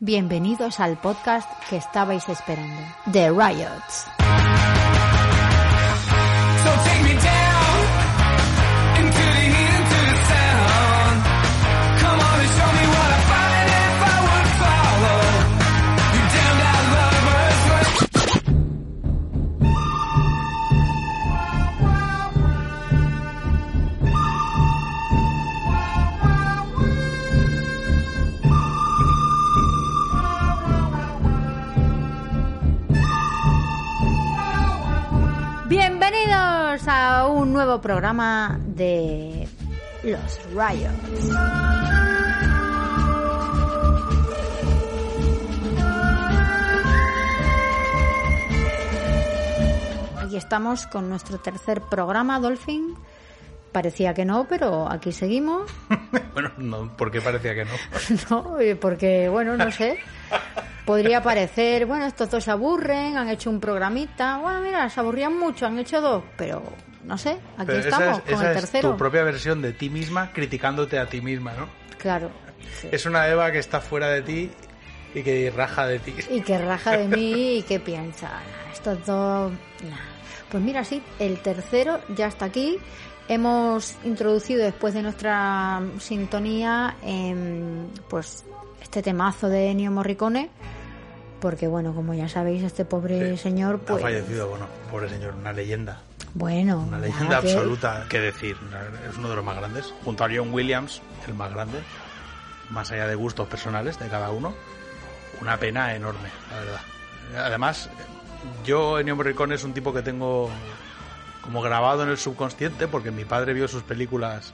Bienvenidos al podcast que estabais esperando, The Riots. Nuevo programa de Los Riots. Aquí estamos con nuestro tercer programa, Dolphin. Parecía que no, pero aquí seguimos. Bueno, no, ¿por qué parecía que no? No, eh, porque, bueno, no sé. Podría parecer, bueno, estos dos se aburren, han hecho un programita. Bueno, mira, se aburrían mucho, han hecho dos, pero no sé, aquí Pero esa estamos es, con esa el es tercero. tu propia versión de ti misma criticándote a ti misma, ¿no? Claro. sí. Es una Eva que está fuera de ti y que raja de ti. Y que raja de mí y que piensa, "Nah, estos dos. nah". Pues mira, sí, el tercero ya está aquí. Hemos introducido después de nuestra sintonía em, pues este temazo de Ennio Morricone. Porque bueno, como ya sabéis, este pobre Sí, señor, Ha pues. fallecido, bueno, pobre señor, una leyenda. Bueno, Una leyenda que- absoluta, qué decir. Es uno de los más grandes. Junto a John Williams, el más grande. Más allá de gustos personales de cada uno. Una pena enorme, la verdad. Además, yo, Ennio Morricone, es un tipo que tengo como grabado en el subconsciente porque mi padre vio sus películas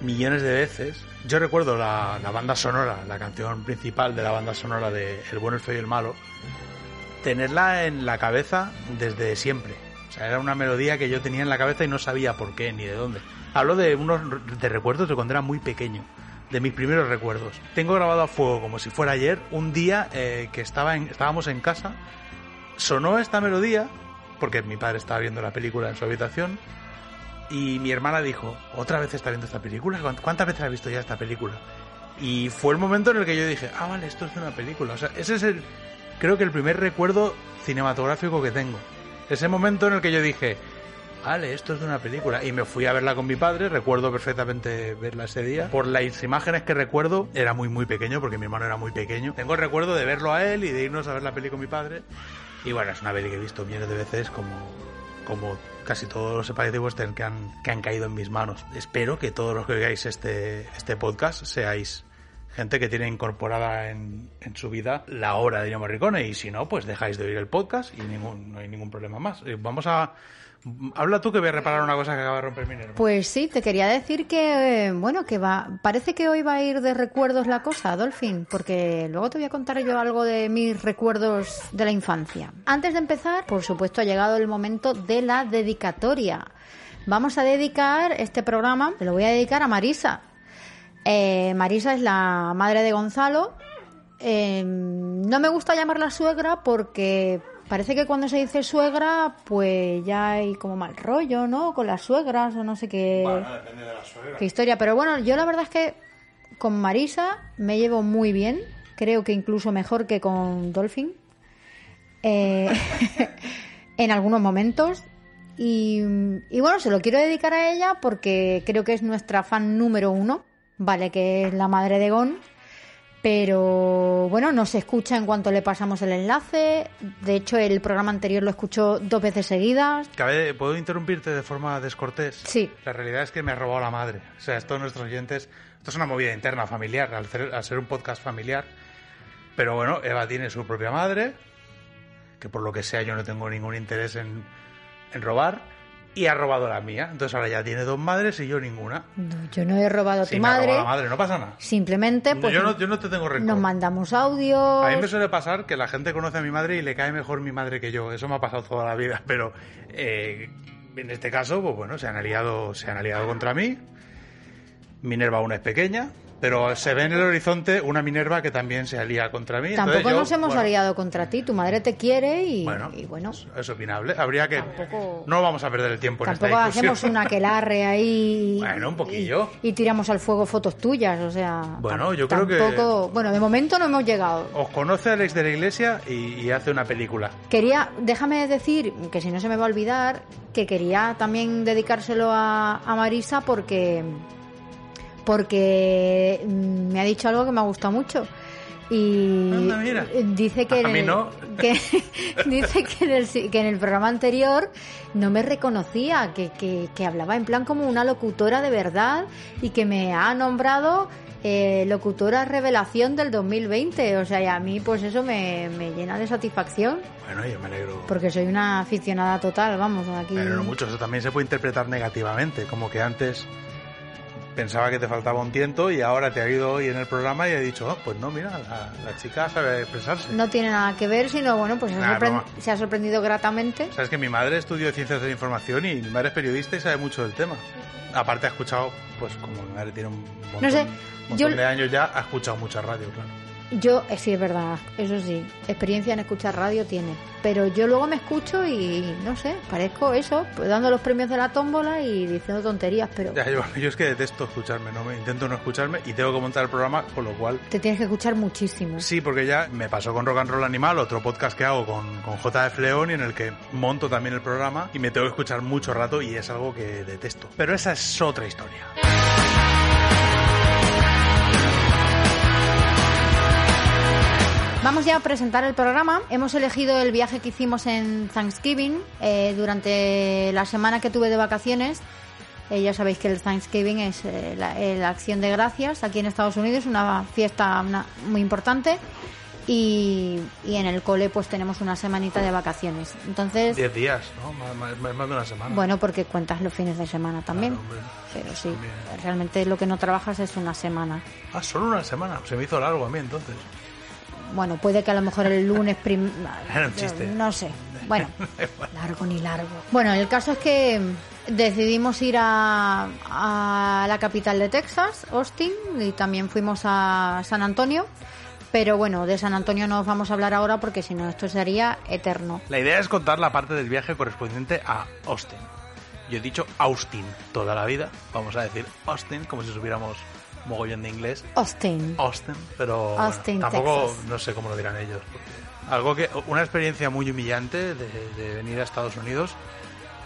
millones de veces. Yo recuerdo la, la banda sonora, la canción principal de la banda sonora de El bueno, el feo y el malo, tenerla en la cabeza desde siempre. O sea, era una melodía que yo tenía en la cabeza y no sabía por qué ni de dónde. Hablo de unos de recuerdos de cuando era muy pequeño, de mis primeros recuerdos. Tengo grabado a fuego, como si fuera ayer, un día eh, que estaba en- estábamos en casa, sonó esta melodía, porque mi padre estaba viendo la película en su habitación, y mi hermana dijo, ¿otra vez está viendo esta película? ¿Cuánt- ¿Cuántas veces has visto ya esta película? Y fue el momento en el que yo dije, ah, vale, esto es una película. O sea, ese es el, creo que el primer recuerdo cinematográfico que tengo. Ese momento en el que yo dije, vale, esto es de una película. Y me fui a verla con mi padre, recuerdo perfectamente verla ese día. Por las imágenes que recuerdo, era muy, muy pequeño, porque mi hermano era muy pequeño. Tengo el recuerdo de verlo a él y de irnos a ver la peli con mi padre. Y bueno, es una peli que he visto millones de veces como, como casi todos los spaghetti western que han, que han caído en mis manos. Espero que todos los que oigáis este, este podcast seáis gente que tiene incorporada en, en su vida la obra de Ennio Morricone y si no, pues dejáis de oír el podcast y ningún, no hay ningún problema más. Eh, Vamos a... Habla tú que voy a reparar una cosa que acaba de romper mi nervio. Pues sí, te quería decir que, bueno, que va, parece que hoy va a ir de recuerdos la cosa, Dolphin, porque luego te voy a contar yo algo de mis recuerdos de la infancia. Antes de empezar, por supuesto, ha llegado el momento de la dedicatoria. Vamos a dedicar este programa, lo voy a dedicar a Marisa. Eh, Marisa es la madre de Gonzalo. Eh, no me gusta llamarla suegra porque parece que cuando se dice suegra, pues ya hay como mal rollo, ¿no? Con las suegras o no sé qué, depende de la suegra. qué historia. Pero bueno, yo la verdad es que con Marisa me llevo muy bien. Creo que incluso mejor que con Dolphin. Eh, en algunos momentos. Y, y bueno, se lo quiero dedicar a ella porque creo que es nuestra fan número uno. Vale, que es la madre de Gon. Pero bueno, no se escucha en cuanto le pasamos el enlace. De hecho, el programa anterior lo escuchó dos veces seguidas. Cabe- ¿Puedo interrumpirte de forma descortés? Sí. La realidad es que me ha robado la madre. O sea, esto nuestros oyentes... Esto es una movida interna familiar, al ser, al ser un podcast familiar. Pero bueno, Eva tiene su propia madre, que por lo que sea yo no tengo ningún interés en, en robar. Y ha robado la mía. Entonces ahora ya tiene dos madres y yo ninguna. No, yo no he robado a tu me ha madre. robado la madre, no pasa nada. Simplemente, pues. yo, no, yo no te tengo rencor. Nos mandamos audios. A mí me suele pasar que la gente conoce a mi madre y le cae mejor mi madre que yo. Eso me ha pasado toda la vida. Pero eh, en este caso, pues bueno, se han aliado, se han aliado contra mí. Minerva aún es pequeña, pero se ve en el horizonte una Minerva que también se alía contra mí. Tampoco yo, nos hemos bueno, aliado contra ti. Tu madre te quiere y Bueno, y bueno es opinable. Habría que. Tampoco- No vamos a perder el tiempo en tampoco esta discusión. hacemos una aquelarre ahí. Bueno, un poquillo. Y, y tiramos al fuego fotos tuyas, o sea. Bueno, yo creo que- tampoco- Bueno, de momento no hemos llegado. Os conoce Alex de la Iglesia y, y hace una película. Quería, déjame decir, que si no se me va a olvidar, que quería también dedicárselo a, a Marisa porque porque mm, me ha dicho algo que me ha gustado mucho. Y Anda, dice que, en el- no. que dice que en, el, que en el programa anterior no me reconocía, que, que, que hablaba en plan como una locutora de verdad y que me ha nombrado eh, locutora revelación del 2020. O sea, y a mí pues eso me, me llena de satisfacción. Bueno, yo me alegro. Porque soy una aficionada total, vamos, aquí. Pero no mucho, eso también se puede interpretar negativamente, como que antes pensaba que te faltaba un tiento y ahora te ha ido hoy en el programa y he dicho, "Ah, pues no, mira, la, la chica sabe expresarse. No tiene nada que ver, sino bueno, pues se ha, Nah, broma. se ha sorprendido gratamente. Sabes que mi madre estudió ciencias de la información y mi madre es periodista y sabe mucho del tema. Aparte ha escuchado, pues como mi madre tiene un montón, No sé, montón yo- de años ya, ha escuchado mucha radio, claro. Yo, eh, sí, es verdad, eso sí, experiencia en escuchar radio tiene. Pero yo luego me escucho y no sé, parezco eso, pues dando los premios de la tómbola y diciendo tonterías, pero Ya, yo, yo es que detesto escucharme, no me intento no escucharme y tengo que montar el programa, con lo cual te tienes que escuchar muchísimo. Sí, porque ya me pasó con Rock and Roll Animal, otro podcast que hago con, con JF León y en el que monto también el programa y me tengo que escuchar mucho rato y es algo que detesto. Pero esa es otra historia. Vamos ya a presentar el programa. Hemos elegido el viaje que hicimos en Thanksgiving eh, durante la semana que tuve de vacaciones. Eh, ya sabéis que el Thanksgiving es eh, la, eh, la acción de gracias aquí en Estados Unidos, una fiesta una- muy importante. Y, y en el cole pues tenemos una semanita de vacaciones. Entonces, Diez días, ¿no? Más, más- más- de una semana. bueno, porque cuentas los fines de semana también. Claro. Pero sí, También. realmente lo que no trabajas es una semana. Ah, solo una semana. Se me hizo largo a mí entonces. Bueno, puede que a lo mejor el lunes... prim- Era un chiste. No sé. Bueno, largo ni largo. Bueno, el caso es que decidimos ir a, a la capital de Texas, Austin, y también fuimos a San Antonio. Pero bueno, de San Antonio no os vamos a hablar ahora porque si no esto sería eterno. La idea es contar la parte del viaje correspondiente a Austin. Yo he dicho Austin toda la vida. Vamos a decir Austin como si supiéramos mogollón de inglés. Austin. Austin, pero bueno, Austin, tampoco Texas. no sé cómo lo dirán ellos. algo que una experiencia muy humillante de, de venir a Estados Unidos,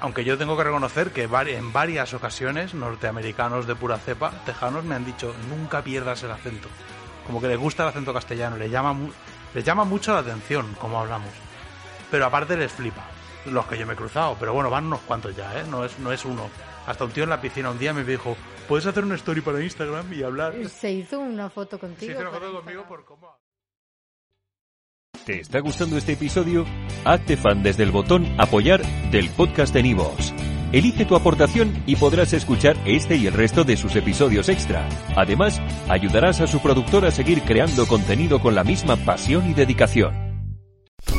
aunque yo tengo que reconocer que en varias ocasiones norteamericanos de pura cepa, tejanos me han dicho nunca pierdas el acento, como que les gusta el acento castellano, les llama les llama mucho la atención cómo hablamos, pero aparte les flipa los que yo me he cruzado, pero bueno van unos cuantos ya, ¿eh? no es no es uno. Hasta un tío en la piscina un día me dijo, ¿puedes hacer una story para Instagram y hablar? Se hizo una foto contigo. hice una por foto Instagram. conmigo por cómo... ¿Te está gustando este episodio? Hazte fan desde el botón Apoyar del podcast de Nivos. Elige tu aportación y podrás escuchar este y el resto de sus episodios extra. Además, ayudarás a su productor a seguir creando contenido con la misma pasión y dedicación.